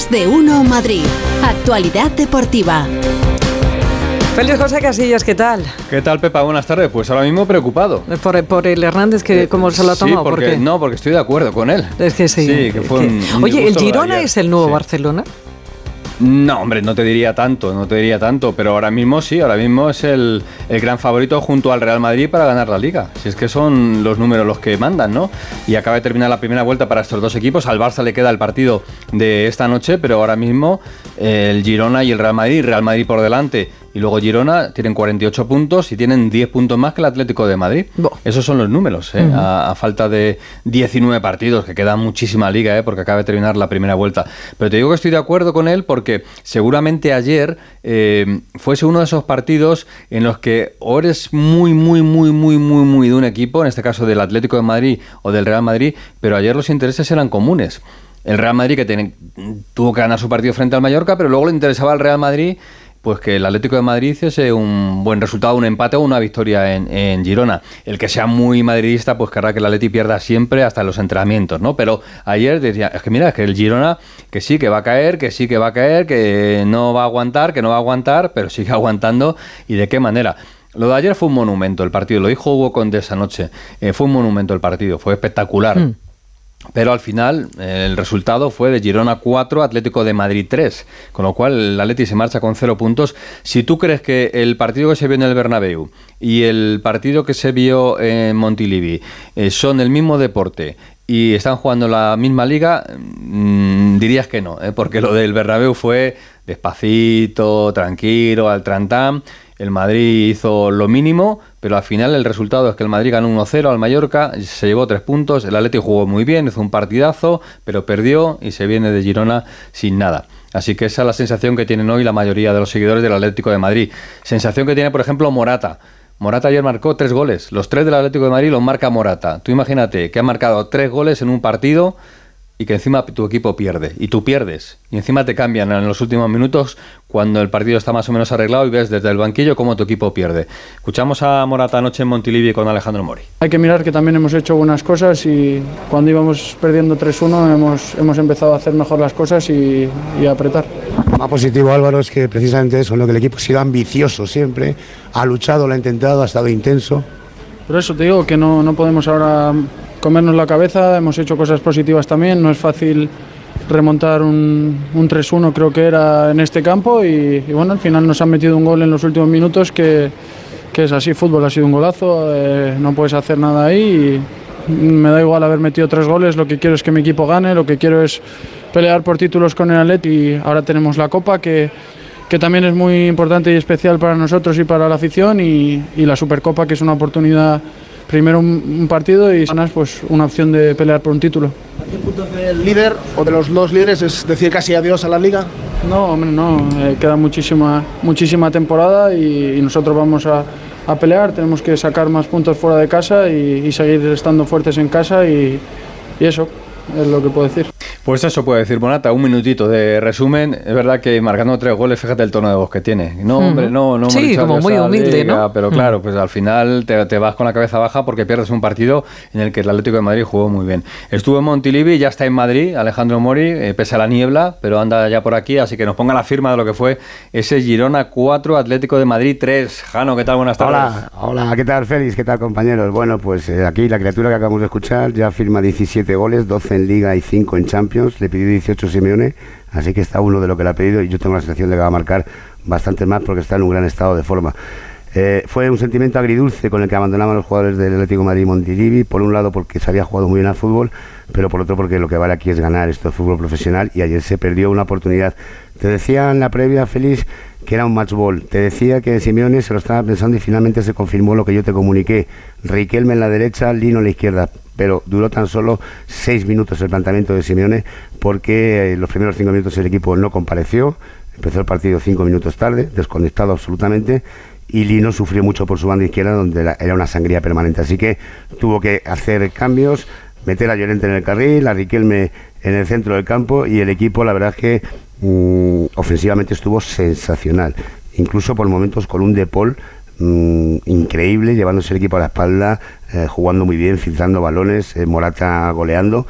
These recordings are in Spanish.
Más de uno Madrid. Actualidad deportiva. Feliz José Casillas, ¿qué tal? ¿Qué tal, Pepa? Buenas tardes. Pues ahora mismo preocupado. Por, por el Hernández, que ¿cómo se lo ha tomado? Sí, porque, No, porque estoy de acuerdo con él. Es que sí. Sí, que fue un, Oye, ¿el Girona es el nuevo Barcelona? No, hombre, no te diría tanto, no te diría tanto, pero ahora mismo sí, ahora mismo es el, el, gran favorito junto al Real Madrid para ganar la liga. Si es que son los números los que mandan, ¿no? Y acaba de terminar la primera vuelta para estos dos equipos. Al Barça le queda el partido de esta noche, pero ahora mismo el Girona y el Real Madrid, Real Madrid por delante y luego Girona tienen 48 puntos y tienen 10 puntos más que el Atlético de Madrid. Esos son los números, ¿eh? a, falta de 19 partidos, que queda muchísima liga, ¿eh? porque acaba de terminar la primera vuelta. Pero te digo que estoy de acuerdo con él porque seguramente ayer eh, fuese uno de esos partidos en los que o eres muy, muy, muy, muy, muy, muy de un equipo, en este caso del Atlético de Madrid o del Real Madrid, pero ayer los intereses eran comunes. El Real Madrid que tuvo que ganar su partido frente al Mallorca, pero luego le interesaba al Real Madrid pues que el Atlético de Madrid hiciese un buen resultado, un empate o una victoria en, Girona. El que sea muy madridista, pues querrá que el Atleti pierda siempre hasta los entrenamientos, ¿no? Pero ayer decía, es que mira, es que el Girona, que sí, que va a caer, que sí, que va a caer, que no va a aguantar, que no va a aguantar, pero sigue aguantando y de qué manera. Lo de ayer fue un monumento el partido, lo dijo Hugo Conde esa noche, eh, fue un monumento el partido, fue espectacular. Hmm. Pero al final el resultado fue de Girona 4, Atlético de Madrid 3, con lo cual el Atleti se marcha con 0 puntos. Si tú crees que el partido que se vio en el Bernabéu y el partido que se vio en Montilivi eh, son el mismo deporte y están jugando la misma liga, mm, dirías que no, ¿eh? porque lo del Bernabéu fue despacito, tranquilo, al trantán el Madrid hizo lo mínimo, pero al final el resultado es que el Madrid ganó 1-0 al Mallorca, se llevó tres puntos, el Atlético jugó muy bien, hizo un partidazo, pero perdió y se viene de Girona sin nada. Así que esa es la sensación que tienen hoy la mayoría de los seguidores del Atlético de Madrid. Sensación que tiene, por ejemplo, Morata. Morata ayer marcó tres goles. Los tres del Atlético de Madrid los marca Morata. Tú imagínate que ha marcado tres goles en un partido y que encima tu equipo pierde y tú pierdes y encima te cambian en los últimos minutos cuando el partido está más o menos arreglado y ves desde el banquillo cómo tu equipo pierde. Escuchamos a Morata anoche en Montilivi con Alejandro Mori. Hay que mirar que también hemos hecho buenas cosas y cuando íbamos perdiendo 3-1 hemos, hemos empezado a hacer mejor las cosas y, y a apretar. Más positivo Álvaro es que precisamente eso, lo que el equipo ha sido ambicioso siempre, ha luchado, lo ha intentado, ha estado intenso. Por eso te digo que no, no podemos ahora comernos la cabeza, hemos hecho cosas positivas también, no es fácil remontar un, un 3-1 creo que era en este campo y, bueno, al final nos han metido un gol en los últimos minutos que, que es así, fútbol ha sido un golazo, eh, no puedes hacer nada ahí y me da igual haber metido tres goles, lo que quiero es que mi equipo gane, lo que quiero es pelear por títulos con el Atleti y ahora tenemos la Copa que, que también es muy importante y especial para nosotros y para la afición y, y la Supercopa que es una oportunidad primero un, partido y ganas pues una opción de pelear por un título. ¿A qué punto del líder o de los dos líderes es decir casi adiós a la liga? No, hombre, no, eh, queda muchísima, muchísima temporada y, nosotros vamos a, a, pelear, tenemos que sacar más puntos fuera de casa y, y seguir estando fuertes en casa y, y eso es lo que puedo decir. Pues eso puede decir Bonata, un minutito de resumen. Es verdad que marcando tres goles, fíjate el tono de voz que tiene. No, hombre, no, no. Sí, como muy humilde, ¿no? Pero claro, pues al final te, vas con la cabeza baja porque pierdes un partido en el que el Atlético de Madrid jugó muy bien. Estuvo en Montilivi, ya está en Madrid, Alejandro Mori, eh, pese a la niebla, pero anda ya por aquí, así que nos ponga la firma de lo que fue ese Girona 4, Atlético de Madrid 3. Jano, ¿qué tal? Buenas tardes. Hola, hola, ¿qué tal, Félix? ¿Qué tal, compañeros? Bueno, pues eh, aquí la criatura que acabamos de escuchar ya firma 17 goles, 12 en Liga y 5 en Champions. Le pidió 18 Simeone, así que está uno de lo que le ha pedido y yo tengo la sensación de que va a marcar bastante más porque está en un gran estado de forma. Eh, fue un sentimiento agridulce con el que abandonaban los jugadores del Atlético Madrid Montilivi, por un lado porque se había jugado muy bien al fútbol, pero por otro porque lo que vale aquí es ganar esto de fútbol profesional y ayer se perdió una oportunidad. Te decía en la previa, Félix, que era un match ball. Te decía que Simeone se lo estaba pensando y finalmente se confirmó lo que yo te comuniqué. Riquelme en la derecha, Lino en la izquierda pero duró tan solo seis minutos el planteamiento de Simeone porque eh, los primeros cinco minutos el equipo no compareció, empezó el partido cinco minutos tarde, desconectado absolutamente, y Lino sufrió mucho por su banda izquierda donde era una sangría permanente, así que tuvo que hacer cambios, meter a Llorente en el carril, a Riquelme en el centro del campo y el equipo la verdad es que mm, ofensivamente estuvo sensacional, incluso por momentos con un De Paul Mm, increíble, llevándose el equipo a la espalda, eh, jugando muy bien, filtrando balones, eh, Morata goleando.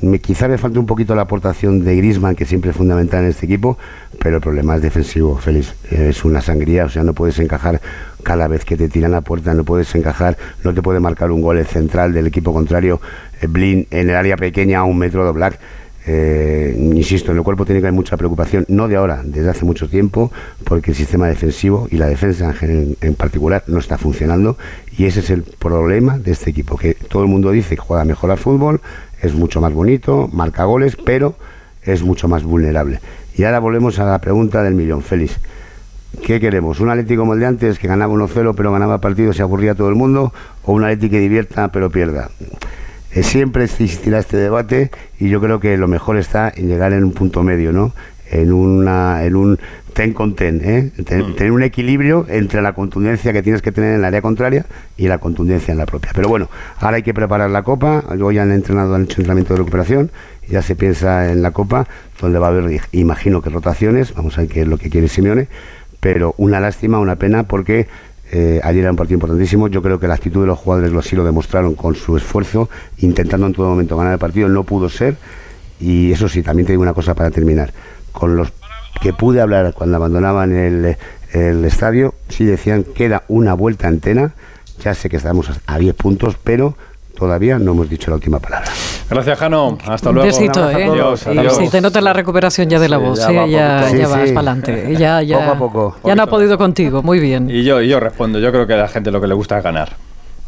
Me, quizá me falta un poquito la aportación de Grisman, que siempre es fundamental en este equipo, pero el problema es defensivo, Félix. Es una sangría, o sea, no puedes encajar cada vez que te tiran la puerta, no puedes encajar, no te puede marcar un gol central del equipo contrario, eh, Blin en el área pequeña a un metro de Black. Eh, insisto, en el cuerpo que haber mucha preocupación, no de ahora, desde hace mucho tiempo, porque el sistema defensivo y la defensa en, en, particular no está funcionando y ese es el problema de este equipo, que todo el mundo dice que juega mejor al fútbol, es mucho más bonito, marca goles, pero es mucho más vulnerable. Y ahora volvemos a la pregunta del millón, Félix. ¿Qué queremos? ¿Un Atlético como el de antes, que ganaba 1-0 pero ganaba partidos y aburría todo el mundo? ¿O un Atlético que divierta pero pierda? Eh, siempre existirá este debate y yo creo que lo mejor está en llegar en un punto medio, ¿no? En, una, en un ten con ten, ¿eh? mm. tener un equilibrio entre la contundencia que tienes que tener en el área contraria y la contundencia en la propia. Pero bueno, ahora hay que preparar la Copa, luego ya han entrenado, han hecho entrenamiento de recuperación, ya se piensa en la Copa, donde va a haber, imagino que rotaciones, vamos a ver qué es lo que quiere Simeone, pero una lástima, una pena, porque eh, ayer era un partido importantísimo. Yo creo que la actitud de los jugadores lo sí lo demostraron con su esfuerzo, intentando en todo momento ganar el partido. No pudo ser. Y eso sí, también te digo una cosa para terminar. Con los que pude hablar cuando abandonaban el, el estadio, sí decían que era una vuelta antena. Ya sé que estamos a 10 puntos, pero todavía no hemos dicho la última palabra. Gracias, Jano. Hasta luego. Un besito, ¿eh? Adiós, Sí, te nota la recuperación ya de la voz, ya, ya, vas para adelante. Ya, ya, poco a poco. Ya no ha podido contigo, muy bien. Y yo, y yo respondo, yo creo que a la gente lo que le gusta es ganar.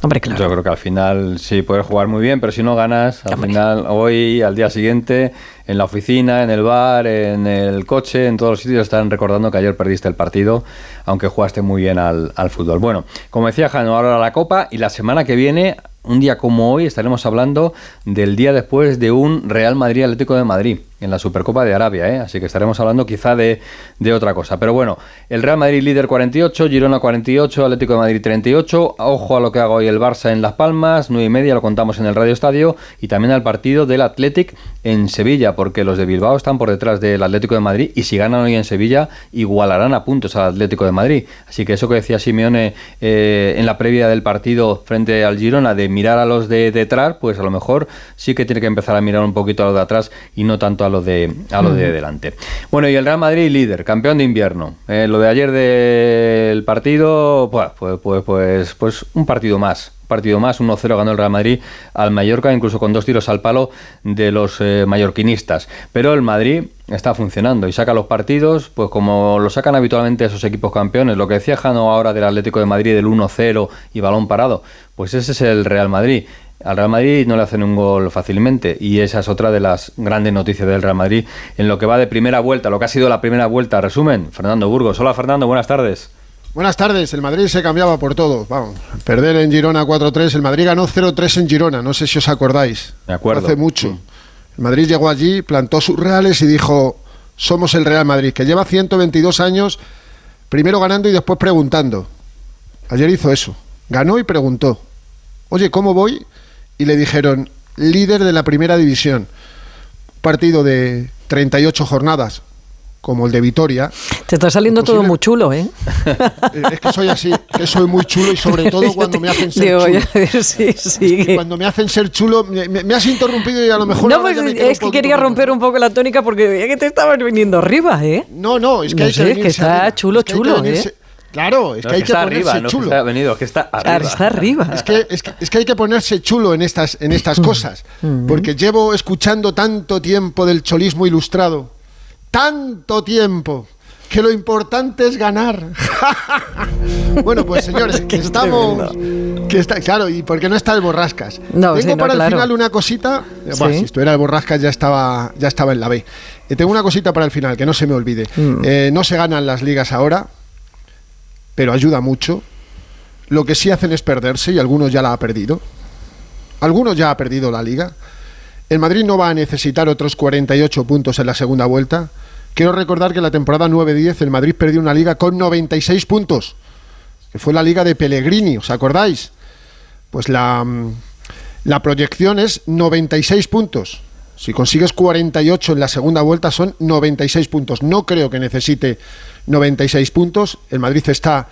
Hombre, claro. Yo creo que al final sí puedes jugar muy bien, pero si no ganas, al final, hoy, al día siguiente, en la oficina, en el bar, en el coche, en todos los sitios están recordando que ayer perdiste el partido, aunque jugaste muy bien al, al fútbol. Bueno, como decía Jano, ahora la Copa y la semana que viene un día como hoy estaremos hablando del día después de un Real Madrid Atlético de Madrid en la Supercopa de Arabia, ¿eh? así que estaremos hablando quizá de, otra cosa. Pero bueno, el Real Madrid líder 48, Girona 48, Atlético de Madrid 38. Ojo a lo que haga hoy el Barça en Las Palmas, 9 y media lo contamos en el Radio Estadio y también al partido del Athletic en Sevilla, porque los de Bilbao están por detrás del Atlético de Madrid y si ganan hoy en Sevilla igualarán a puntos al Atlético de Madrid. Así que eso que decía Simeone eh, en la previa del partido frente al Girona de mirar a los de detrás, pues a lo mejor sí que tiene que empezar a mirar un poquito a los de atrás y no tanto a los de, a los de delante. Bueno, y el Real Madrid líder, campeón de invierno. Eh, lo de ayer del partido, pues, pues, pues, pues, pues un partido más partido más, 1-0 ganó el Real Madrid al Mallorca, incluso con dos tiros al palo de los eh, mallorquinistas. Pero el Madrid está funcionando y saca los partidos, pues como lo sacan habitualmente esos equipos campeones. Lo que decía Jano ahora del Atlético de Madrid, del 1-0 y balón parado, pues ese es el Real Madrid. Al Real Madrid no le hacen un gol fácilmente y esa es otra de las grandes noticias del Real Madrid en lo que va de primera vuelta, lo que ha sido la primera vuelta. Resumen, Fernando Burgos. Hola Fernando, buenas tardes. Buenas tardes, el Madrid se cambiaba por todo. Vamos, perder en Girona 4-3, el Madrid ganó 0-3 en Girona, no sé si os acordáis. Me acuerdo. Hace mucho. Mm. El Madrid llegó allí, plantó sus reales y dijo, somos el Real Madrid, que lleva 122 años, primero ganando y después preguntando. Ayer hizo eso, ganó y preguntó, oye, ¿cómo voy? Y le dijeron, líder de la primera división. Partido de 38 jornadas, como el de Vitoria. Te está saliendo todo muy chulo, ¿eh? ¿eh? Es que soy así, que soy muy chulo y sobre todo cuando me hacen ser chulo. Sí, sí. Cuando me hacen ser chulo, me, has interrumpido y a lo mejor. No, pues es que quería romper un poco la tónica porque veía que te estabas viniendo arriba, ¿eh? No, no, es que hay que, es que está chulo, chulo, ¿eh? Claro, es que hay que, ponerse arriba, chulo. No que está venido, que está arriba. Está arriba. Es que, es, que, es que hay que ponerse chulo en estas, en estas cosas. Porque llevo escuchando tanto tiempo del cholismo ilustrado. Tanto tiempo que lo importante es ganar. bueno, pues señores, que estamos. Que está, claro, y porque no está el Borrascas. tengo para el final una cosita. si estuviera el Borrascas ya estaba, ya estaba en la B. Eh, tengo una cosita para el final, que no se me olvide. Mm. Eh, no se ganan las ligas ahora, pero ayuda mucho. Lo que sí hacen es perderse, y algunos ya la ha perdido. Algunos ya ha perdido la liga. El Madrid no va a necesitar otros 48 puntos en la segunda vuelta. Quiero recordar que la temporada 9-10 el Madrid perdió una liga con 96 puntos, que fue la liga de Pellegrini, ¿os acordáis? Pues la, mm, la proyección es 96 puntos. Si consigues 48 en la segunda vuelta son 96 puntos. No creo que necesite 96 puntos. El Madrid está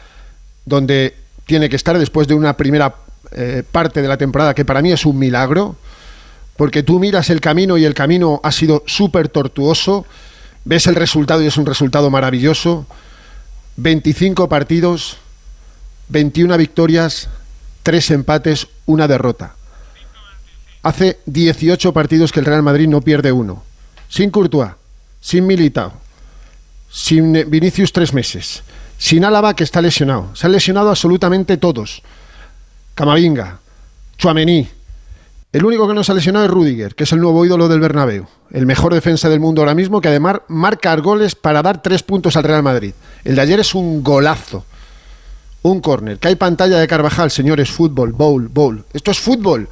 donde tiene que estar después de una primera eh, parte de la temporada que para mí es un milagro porque tú miras el camino y el camino ha sido súper tortuoso, ves el resultado y es un resultado maravilloso, 25 partidos, 21 victorias, 3 empates, una derrota. Hace 18 partidos que el Real Madrid no pierde uno. Sin Courtois, sin Militao, sin Vinicius tres meses, sin Álava que está lesionado. Se han lesionado absolutamente todos. Camavinga, Chuamení. El único que no se ha lesionado es Rudiger, que es el nuevo ídolo del Bernabéu, el mejor defensa del mundo ahora mismo, que además marca goles para dar tres puntos al Real Madrid. El de ayer es un golazo. Un córner, que hay pantalla de Carvajal, señores, fútbol, bowl, bowl. Esto es fútbol.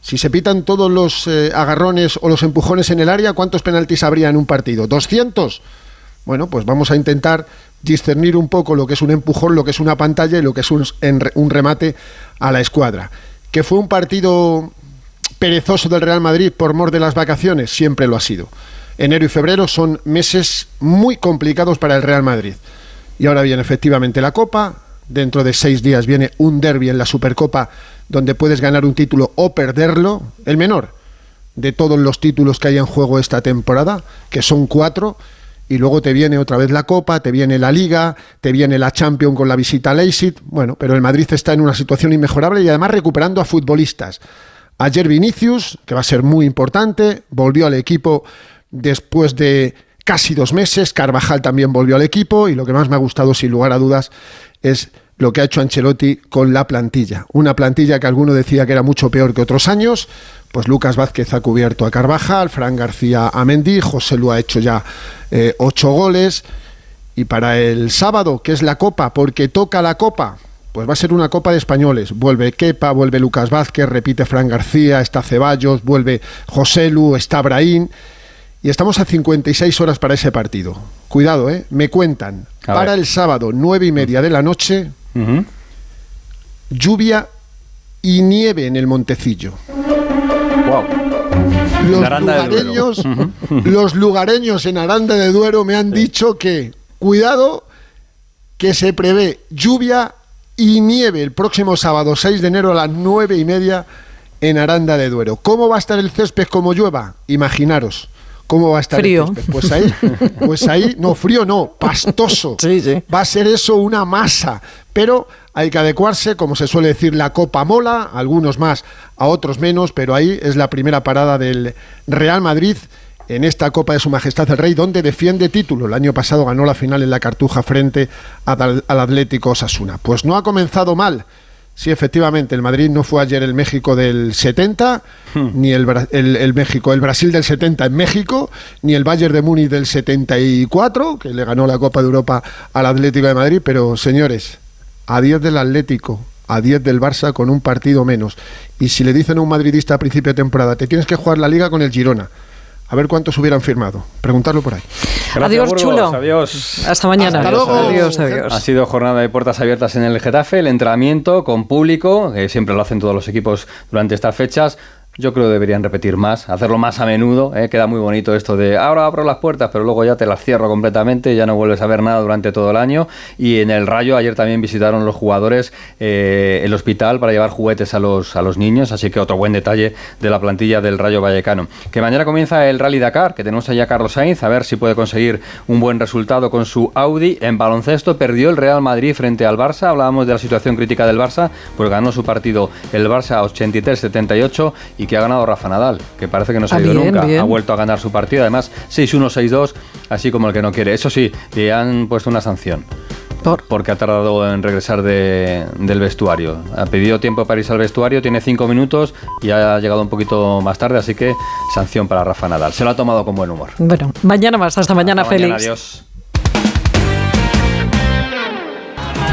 Si se pitan todos los eh, agarrones o los empujones en el área, ¿cuántos penaltis habría en un partido? ¿200? Bueno, pues vamos a intentar discernir un poco lo que es un empujón, lo que es una pantalla y lo que es un, remate a la escuadra. ¿Que fue un partido perezoso del Real Madrid por mor de las vacaciones? Siempre lo ha sido. Enero y febrero son meses muy complicados para el Real Madrid. Y ahora viene efectivamente la Copa, Dentro de seis días viene un derby en la Supercopa donde puedes ganar un título o perderlo, el menor de todos los títulos que hay en juego esta temporada, que son cuatro, y luego te viene otra vez la Copa, te viene la Liga, te viene la Champions con la visita al Leipzig, bueno, pero el Madrid está en una situación inmejorable y además recuperando a futbolistas. Ayer Vinicius, que va a ser muy importante, volvió al equipo después de casi dos meses, Carvajal también volvió al equipo y lo que más me ha gustado sin lugar a dudas es lo que ha hecho Ancelotti con la plantilla. Una plantilla que alguno decía que era mucho peor que otros años. Pues Lucas Vázquez ha cubierto a Carvajal, Fran García a Mendy, José Lu ha hecho ya eh, ocho goles. Y para el sábado, que es la Copa, porque toca la Copa, pues va a ser una Copa de Españoles. Vuelve Kepa, vuelve Lucas Vázquez, repite Fran García, está Ceballos, vuelve José Lu, está Brahim. Y estamos a 56 horas para ese partido. Cuidado, ¿eh? Me cuentan. para el sábado, nueve y media de la noche, Lluvia y nieve en el Montecillo. Los, lugareños, los lugareños en Aranda de Duero me han dicho que, cuidado, que se prevé lluvia y nieve el próximo sábado 6 de enero a las nueve y media en Aranda de Duero. ¿Cómo va a estar el césped como llueva? Imaginaros. ¿Cómo va a estar frío? Pues ahí, pues ahí, no, frío no, pastoso. Sí, sí. Va a ser eso una masa. Pero hay que adecuarse, como se suele decir, la copa mola, algunos más, a otros menos, pero ahí es la primera parada del Real Madrid en esta Copa de Su Majestad el Rey, donde defiende título. El año pasado ganó la final en la Cartuja frente al Atlético Osasuna. Pues no ha comenzado mal Sí, efectivamente, el Madrid no fue ayer el México del 70, hmm. ni el, el, México, el Brasil del 70 en México, ni el Bayern de Múnich del 74, que le ganó la Copa de Europa al Atlético de Madrid, pero señores, a 10 del Atlético, a 10 del Barça con un partido menos. Y si le dicen a un madridista a principio de temporada, te tienes que jugar la liga con el Girona, a ver cuántos hubieran firmado. Preguntarlo por ahí. adiós, chulo. Adiós. Hasta mañana. Hasta luego. Adiós, adiós. Ha sido jornada de puertas abiertas en el Getafe, el entrenamiento con público, que siempre lo hacen todos los equipos durante estas fechas. Yo creo que deberían repetir más, hacerlo más a menudo. ¿eh? Queda muy bonito esto de ahora abro las puertas, pero luego ya te las cierro completamente, ya no vuelves a ver nada durante todo el año. Y en el Rayo ayer también visitaron los jugadores eh, el hospital para llevar juguetes a los, a los niños, así que otro buen detalle de la plantilla del Rayo Vallecano. Que mañana comienza el Rally Dakar, que tenemos allá a Carlos Sainz, a ver si puede conseguir un buen resultado con su Audi. En baloncesto perdió el Real Madrid frente al Barça, hablábamos de la situación crítica del Barça, pues ganó su partido el Barça 83-78 y que ha ganado Rafa Nadal, que parece que no se ha ah, ido nunca. Ha vuelto a ganar su partido, además 6-1, 6-2, así como el que no quiere. Eso sí, le han puesto una sanción. ¿Por? Porque ha tardado en regresar del vestuario. Ha pedido tiempo para irse al vestuario, tiene 5 minutos y ha llegado un poquito más tarde, así que sanción para Rafa Nadal. Se lo ha tomado con buen humor. Bueno, mañana más. Hasta mañana, Hasta Félix. adiós.